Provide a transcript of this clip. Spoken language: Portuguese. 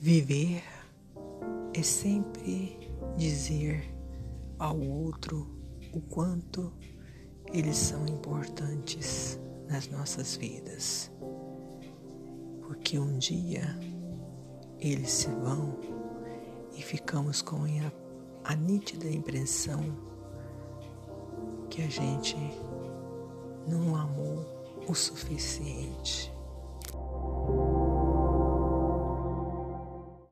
Viver é sempre dizer ao outro o quanto eles são importantes nas nossas vidas, porque um dia eles se vão e ficamos com a, a nítida impressão que a gente o suficiente.